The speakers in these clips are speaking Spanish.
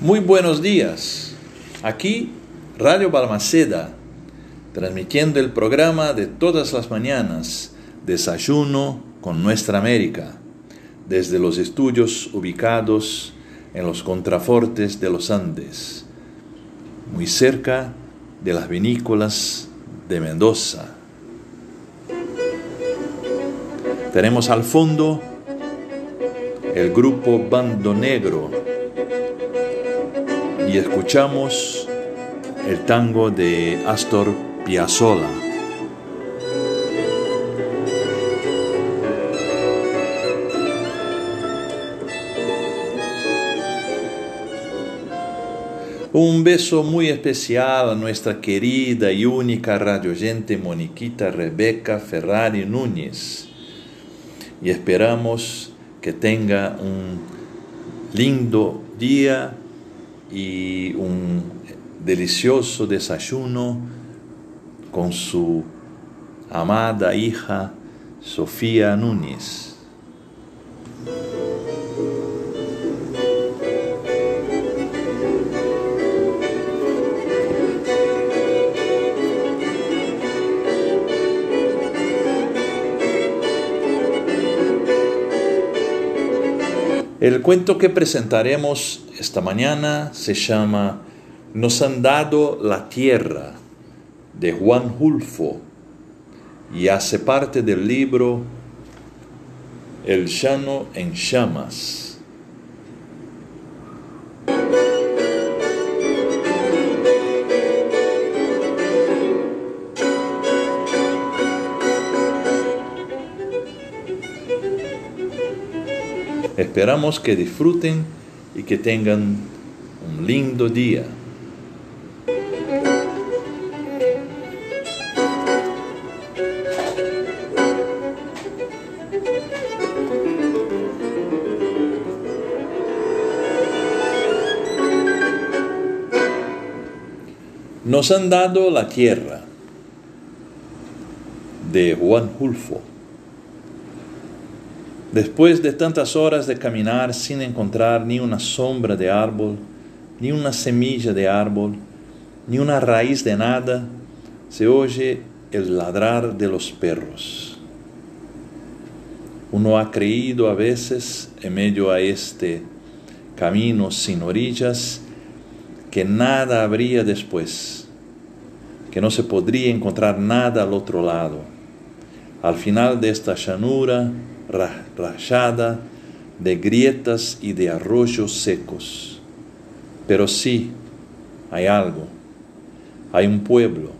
Muy buenos días. Aquí Radio Balmaceda, transmitiendo el programa de todas las mañanas, Desayuno con Nuestra América, desde los estudios ubicados en los contrafortes de los Andes, muy cerca de las vinícolas de Mendoza. Tenemos al fondo el grupo Bando Negro y escuchamos el tango de Astor Piazzolla. Un beso muy especial a nuestra querida y única radioyente Moniquita Rebeca Ferrari Núñez. Y esperamos que tenga un lindo día y un delicioso desayuno con su amada hija Sofía Núñez. El cuento que presentaremos esta mañana se llama Nos han dado la tierra de Juan Julfo y hace parte del libro El llano en llamas. Esperamos que disfruten y que tengan un lindo día. Nos han dado la tierra de Juan Julfo. Después de tantas horas de caminar sin encontrar ni una sombra de árbol, ni una semilla de árbol, ni una raíz de nada, se oye el ladrar de los perros. Uno ha creído a veces, en medio a este camino sin orillas, que nada habría después, que no se podría encontrar nada al otro lado. Al final de esta llanura, rayada de grietas y de arroyos secos. Pero sí, hay algo, hay un pueblo.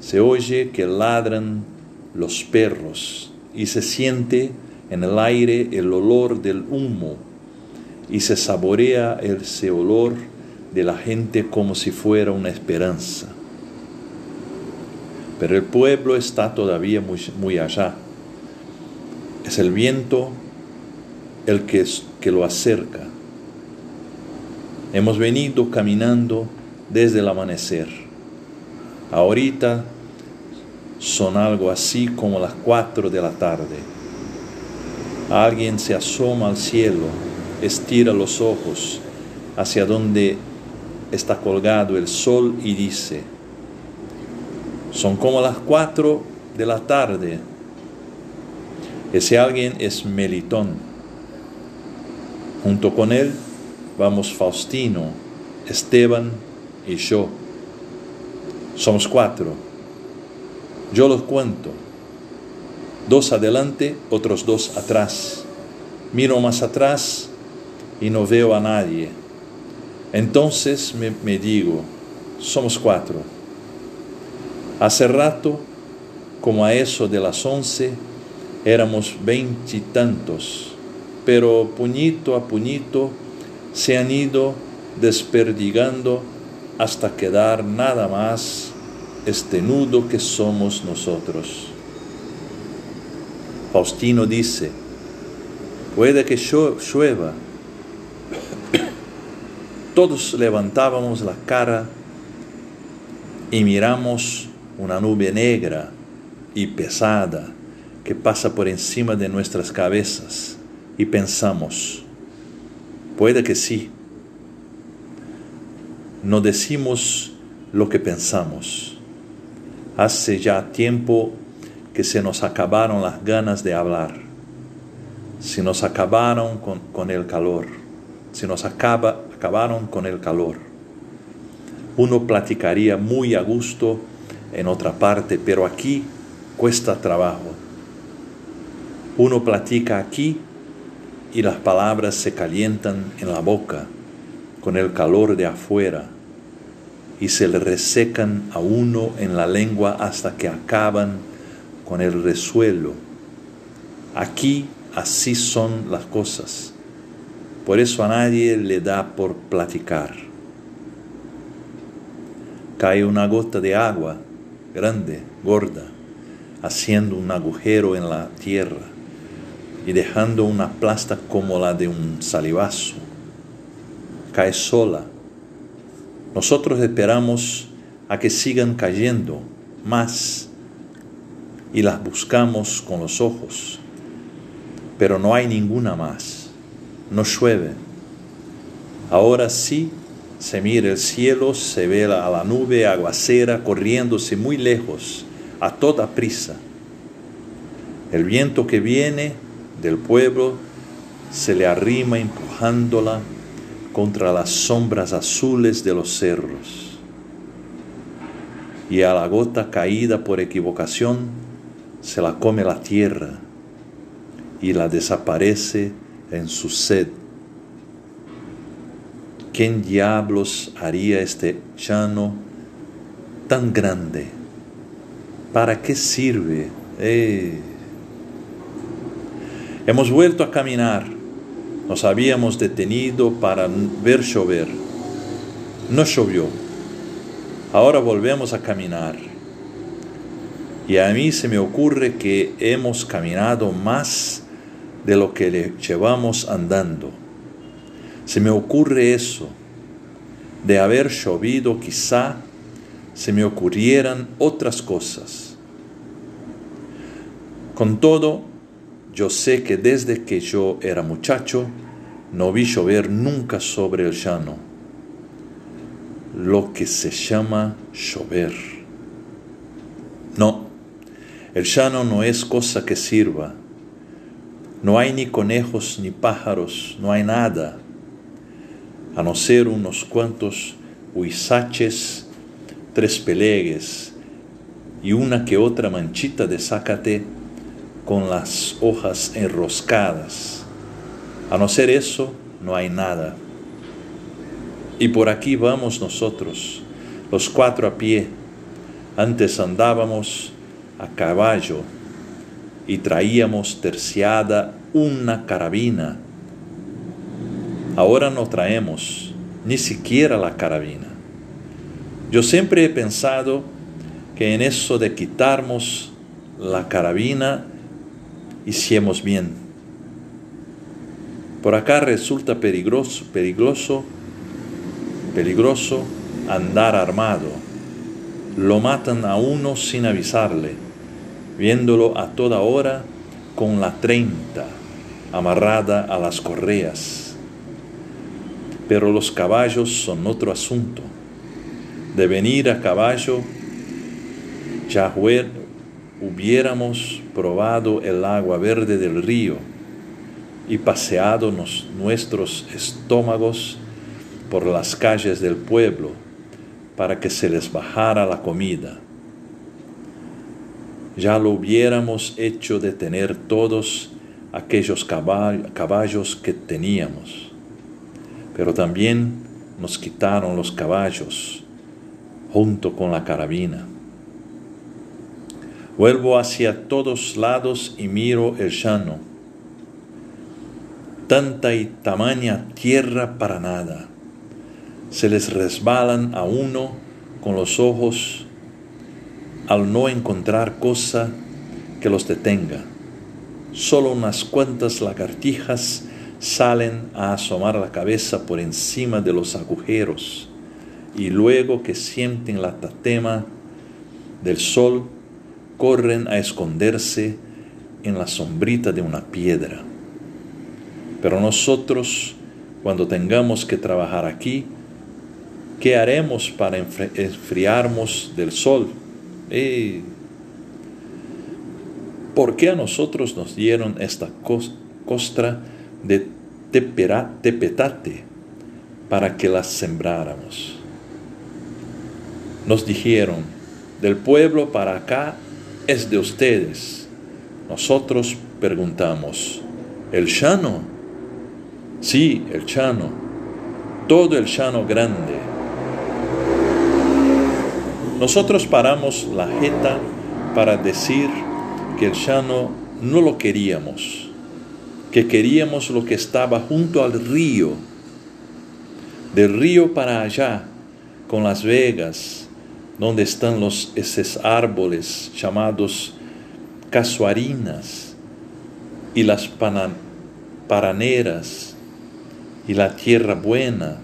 Se oye que ladran los perros y se siente en el aire el olor del humo y se saborea ese olor de la gente como si fuera una esperanza. Pero el pueblo está todavía muy, muy allá es el viento el que, que lo acerca. Hemos venido caminando desde el amanecer. Ahorita son algo así como las cuatro de la tarde. Alguien se asoma al cielo, estira los ojos hacia donde está colgado el sol y dice, son como las cuatro de la tarde ese alguien es Melitón. Junto con él vamos Faustino, Esteban y yo. Somos cuatro. Yo los cuento. Dos adelante, otros dos atrás. Miro más atrás y no veo a nadie. Entonces me, me digo, somos cuatro. Hace rato, como a eso de las once, éramos veintitantos, pero puñito a puñito se han ido desperdigando hasta quedar nada más este nudo que somos nosotros. Faustino dice, puede que llueva, Todos levantábamos la cara y miramos una nube negra y pesada que pasa por encima de nuestras cabezas y pensamos, puede que sí. No decimos lo que pensamos. Hace ya tiempo que se nos acabaron las ganas de hablar. Se nos acabaron con, el calor. Se nos acaba, acabaron con el calor. Uno platicaría muy a gusto en otra parte, pero aquí cuesta trabajo. Uno platica aquí y las palabras se calientan en la boca con el calor de afuera y se le resecan a uno en la lengua hasta que acaban con el resuelo. Aquí así son las cosas. Por eso a nadie le da por platicar. Cae una gota de agua grande, gorda, haciendo un agujero en la tierra y dejando una plasta como la de un salivazo. Cae sola. Nosotros esperamos a que sigan cayendo más y las buscamos con los ojos, pero no hay ninguna más. No llueve. Ahora sí se mira el cielo, se ve a la nube aguacera corriéndose muy lejos, a toda prisa. El viento que viene del pueblo se le arrima empujándola contra las sombras azules de los cerros. Y a la gota caída por equivocación se la come la tierra y la desaparece en su sed ¿Quién diablos haría este llano tan grande? ¿Para qué sirve? Eh. Hemos vuelto a caminar. Nos habíamos detenido para ver llover. No llovió. Ahora volvemos a caminar. Y a mí se me ocurre que hemos caminado más de lo que le llevamos andando. Se me ocurre eso. De haber llovido quizá se me ocurrieran otras cosas. Con todo, yo sé que desde que yo era muchacho no vi llover nunca sobre el llano, lo que se llama llover. No, el llano no es cosa que sirva. No hay ni conejos ni pájaros, no hay nada a no ser unos cuantos huizaches, tres pelegues y una que otra manchita de zácate con las hojas enroscadas. A no ser eso, no hay nada. Y por aquí vamos nosotros, los cuatro a pie. Antes andábamos a caballo y traíamos terciada una carabina Ahora no traemos ni siquiera la carabina. Yo siempre he pensado que en eso de quitarnos la carabina hicimos bien. Por acá resulta peligroso, peligroso, peligroso andar armado. Lo matan a uno sin avisarle, viéndolo a toda hora con la treinta amarrada a las correas pero los caballos son otro asunto. De venir a caballo, ya hubiéramos probado el agua verde del río y paseado nuestros estómagos por las calles del pueblo para que se les bajara la comida. Ya lo hubiéramos hecho de tener todos aquellos caballos que teníamos pero también nos quitaron los caballos junto con la carabina. Vuelvo hacia todos lados y miro el llano. Tanta y tamaña tierra para nada. Se les resbalan a uno con los ojos al no encontrar cosa que los detenga. Solo unas cuantas lagartijas salen a asomar la cabeza por encima de los agujeros y luego que sienten la tatema del sol, corren a esconderse en la sombrita de una piedra. Pero nosotros, cuando tengamos que trabajar aquí, ¿qué haremos para enfriarnos del sol? Eh, ¿Por qué a nosotros nos dieron esta costra de tepetate para que las sembráramos? Nos dijeron, del pueblo para acá es de ustedes. Nosotros preguntamos, ¿el llano? Sí, el llano, todo el llano grande. Nosotros paramos la jeta para decir que el llano no lo queríamos, que queríamos lo que estaba junto al río, del río para allá, con las vegas, donde están los, esos árboles llamados casuarinas y las paraneras y la tierra buena,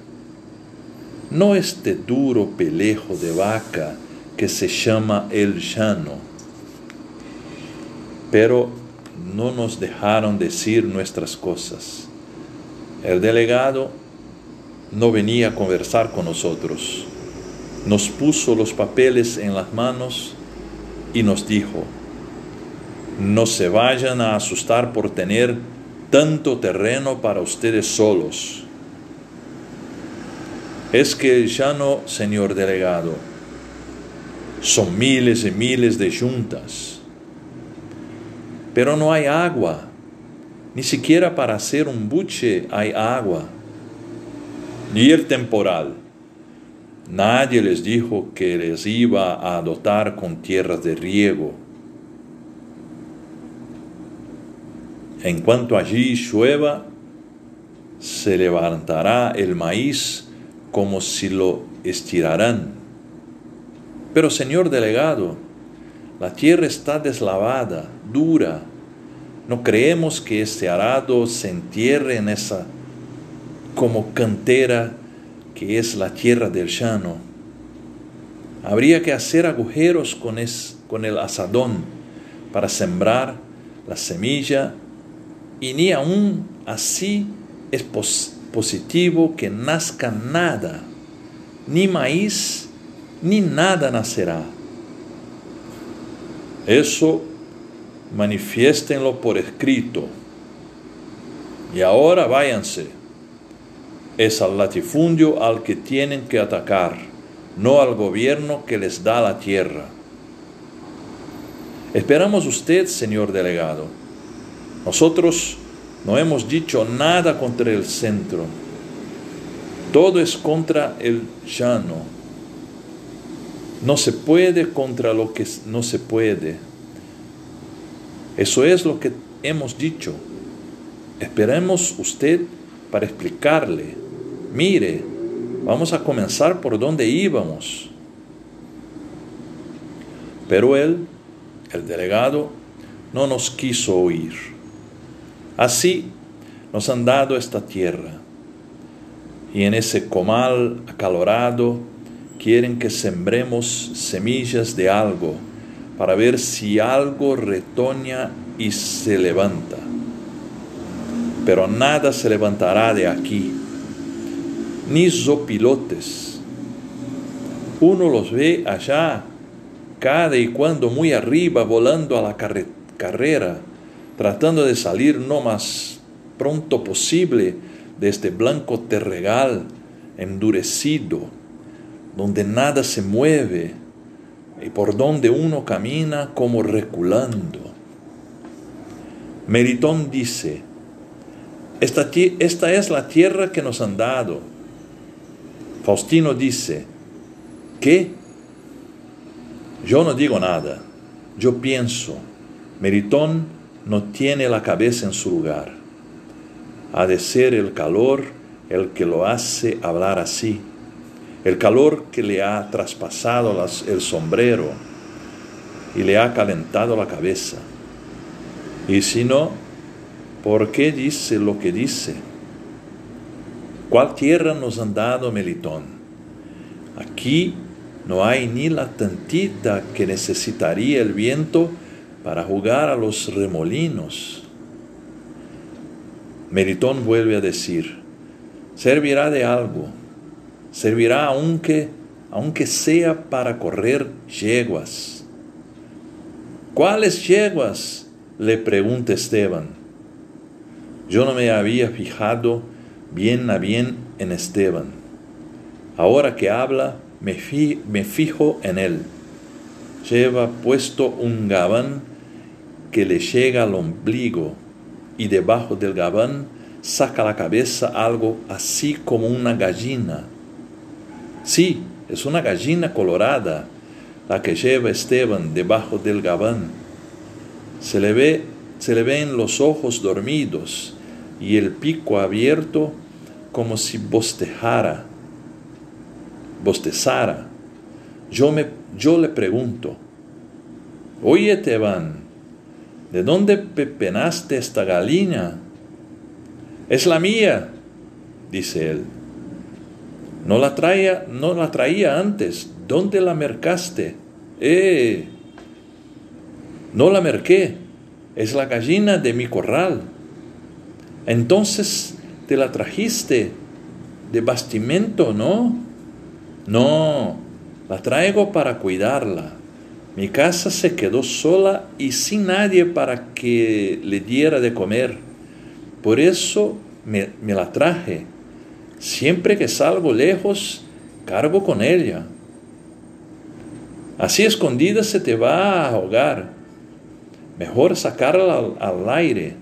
no este duro pelejo de vaca que se llama el llano. Pero no nos dejaron decir nuestras cosas. El delegado no venía a conversar con nosotros nos puso los papeles en las manos y nos dijo, no se vayan a asustar por tener tanto terreno para ustedes solos. Es que ya no, señor delegado, son miles y miles de juntas, pero no hay agua, ni siquiera para hacer un buche hay agua, ni el temporal Nadie les dijo que les iba a dotar con tierras de riego. En cuanto allí llueva, se levantará el maíz como si lo estirarán. Pero señor delegado, la tierra está deslavada, dura. No creemos que este arado se entierre en esa como cantera que es la tierra del llano. Habría que hacer agujeros con, con el asadón para sembrar la semilla y ni aún así es positivo que nazca nada, ni maíz, ni nada nacerá. Eso manifiéstenlo por escrito. Y ahora váyanse es al latifundio al que tienen que atacar, no al gobierno que les da la tierra. Esperamos usted, señor delegado. Nosotros no hemos dicho nada contra el centro. Todo es contra el llano. No se puede contra lo que no se puede. Eso es lo que hemos dicho. Esperemos usted para explicarle mire, vamos a comenzar por donde íbamos. Pero él, el delegado, no nos quiso oír. Así nos han dado esta tierra y en ese comal acalorado quieren que sembremos semillas de algo para ver si algo retoña y se levanta. Pero nada se levantará de aquí ni zopilotes. Uno los ve allá, cada y cuando muy arriba, volando a la carrera, tratando de salir no más pronto posible de este blanco terregal endurecido, donde nada se mueve y por donde uno camina como reculando. Meritón dice, esta, esta es la tierra que nos han dado Faustino dice, ¿qué? Yo no digo nada, yo pienso, Meritón no tiene la cabeza en su lugar. Ha de ser el calor el que lo hace hablar así, el calor que le ha traspasado el sombrero y le ha calentado la cabeza. Y si no, ¿por qué dice lo que dice? ¿Cuál tierra nos han dado Melitón? Aquí no hay ni la tantita que necesitaría el viento para jugar a los remolinos. Melitón vuelve a decir, servirá de algo, servirá aunque, aunque sea para correr yeguas. ¿Cuáles yeguas? le pregunta Esteban. Yo no me había fijado bien a bien en Esteban. Ahora que habla, me, me fijo en él. Lleva puesto un gabán que le llega al ombligo y debajo del gabán saca la cabeza algo así como una gallina. Sí, es una gallina colorada la que lleva Esteban debajo del gabán. Se le ve, se le ven los ojos dormidos y el pico abierto como si bostejara, bostezara. Yo, me, yo le pregunto, oye Esteban, ¿de dónde pepenaste esta gallina? Es la mía, dice él. No la traía, no la traía antes. ¿Dónde la mercaste? Eh, no la merqué. Es la gallina de mi corral. Entonces te la trajiste de bastimento, ¿no? No, la traigo para cuidarla. Mi casa se quedó sola y sin nadie para que le diera de comer. Por eso me, la traje. Siempre que salgo lejos, cargo con ella. Así escondida se te va a ahogar. Mejor sacarla al, aire.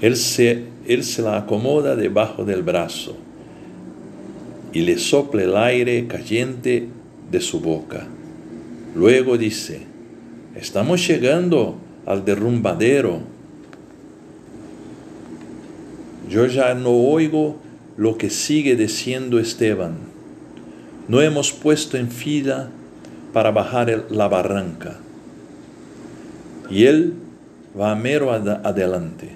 Él se, él se la acomoda debajo del brazo y le sopla el aire caliente de su boca. Luego dice, estamos llegando al derrumbadero yo ya no oigo lo que sigue diciendo Esteban. No hemos puesto en fila para bajar la barranca. Y él va mero adelante.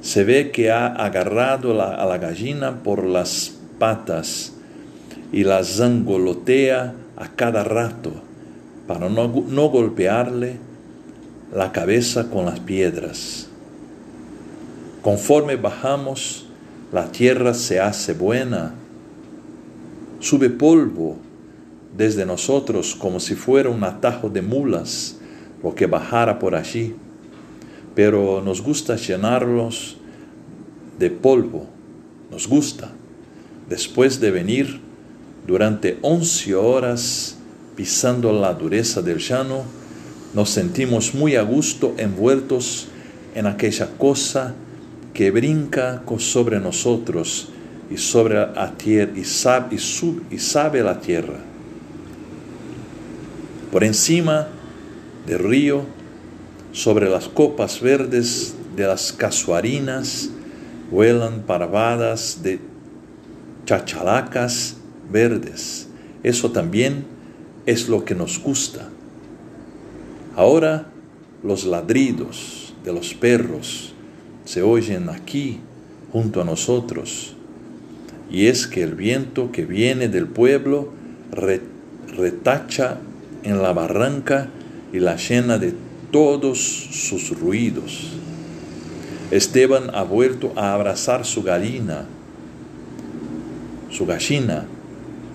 Se ve que ha agarrado a la gallina por las patas y la zangolotea a cada rato para no, no golpearle la cabeza con las piedras. Conforme bajamos, la tierra se hace buena. Sube polvo desde nosotros como si fuera un atajo de mulas lo que bajara por allí. Pero nos gusta llenarlos de polvo. Nos gusta. Después de venir durante once horas pisando la dureza del llano, nos sentimos muy a gusto envueltos en aquella cosa que brinca sobre nosotros y sobre la tierra y sabe, y, sabe la tierra. Por encima del río, sobre las copas verdes de las casuarinas, vuelan parvadas de chachalacas verdes. Eso también es lo que nos gusta. Ahora los ladridos de los perros se oyen aquí junto a nosotros. Y es que el viento que viene del pueblo retacha en la barranca y la llena de todos sus ruidos. Esteban ha vuelto a abrazar su gallina, su gallina,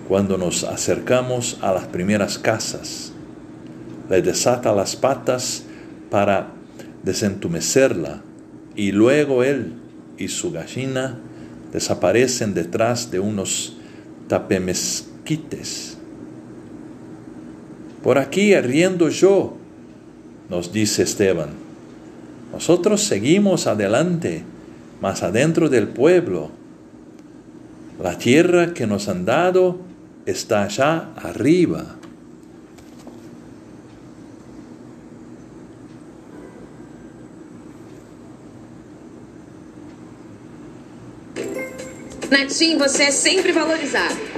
cuando nos acercamos a las primeras casas. Le desata las patas para desentumecerla y luego él y su gallina desaparecen detrás de unos tapemesquites. Por aquí arriendo yo, nos dice Esteban. Nosotros seguimos adelante, más adentro del pueblo. La tierra que nos han dado está allá arriba. TIM você é sempre valorizado.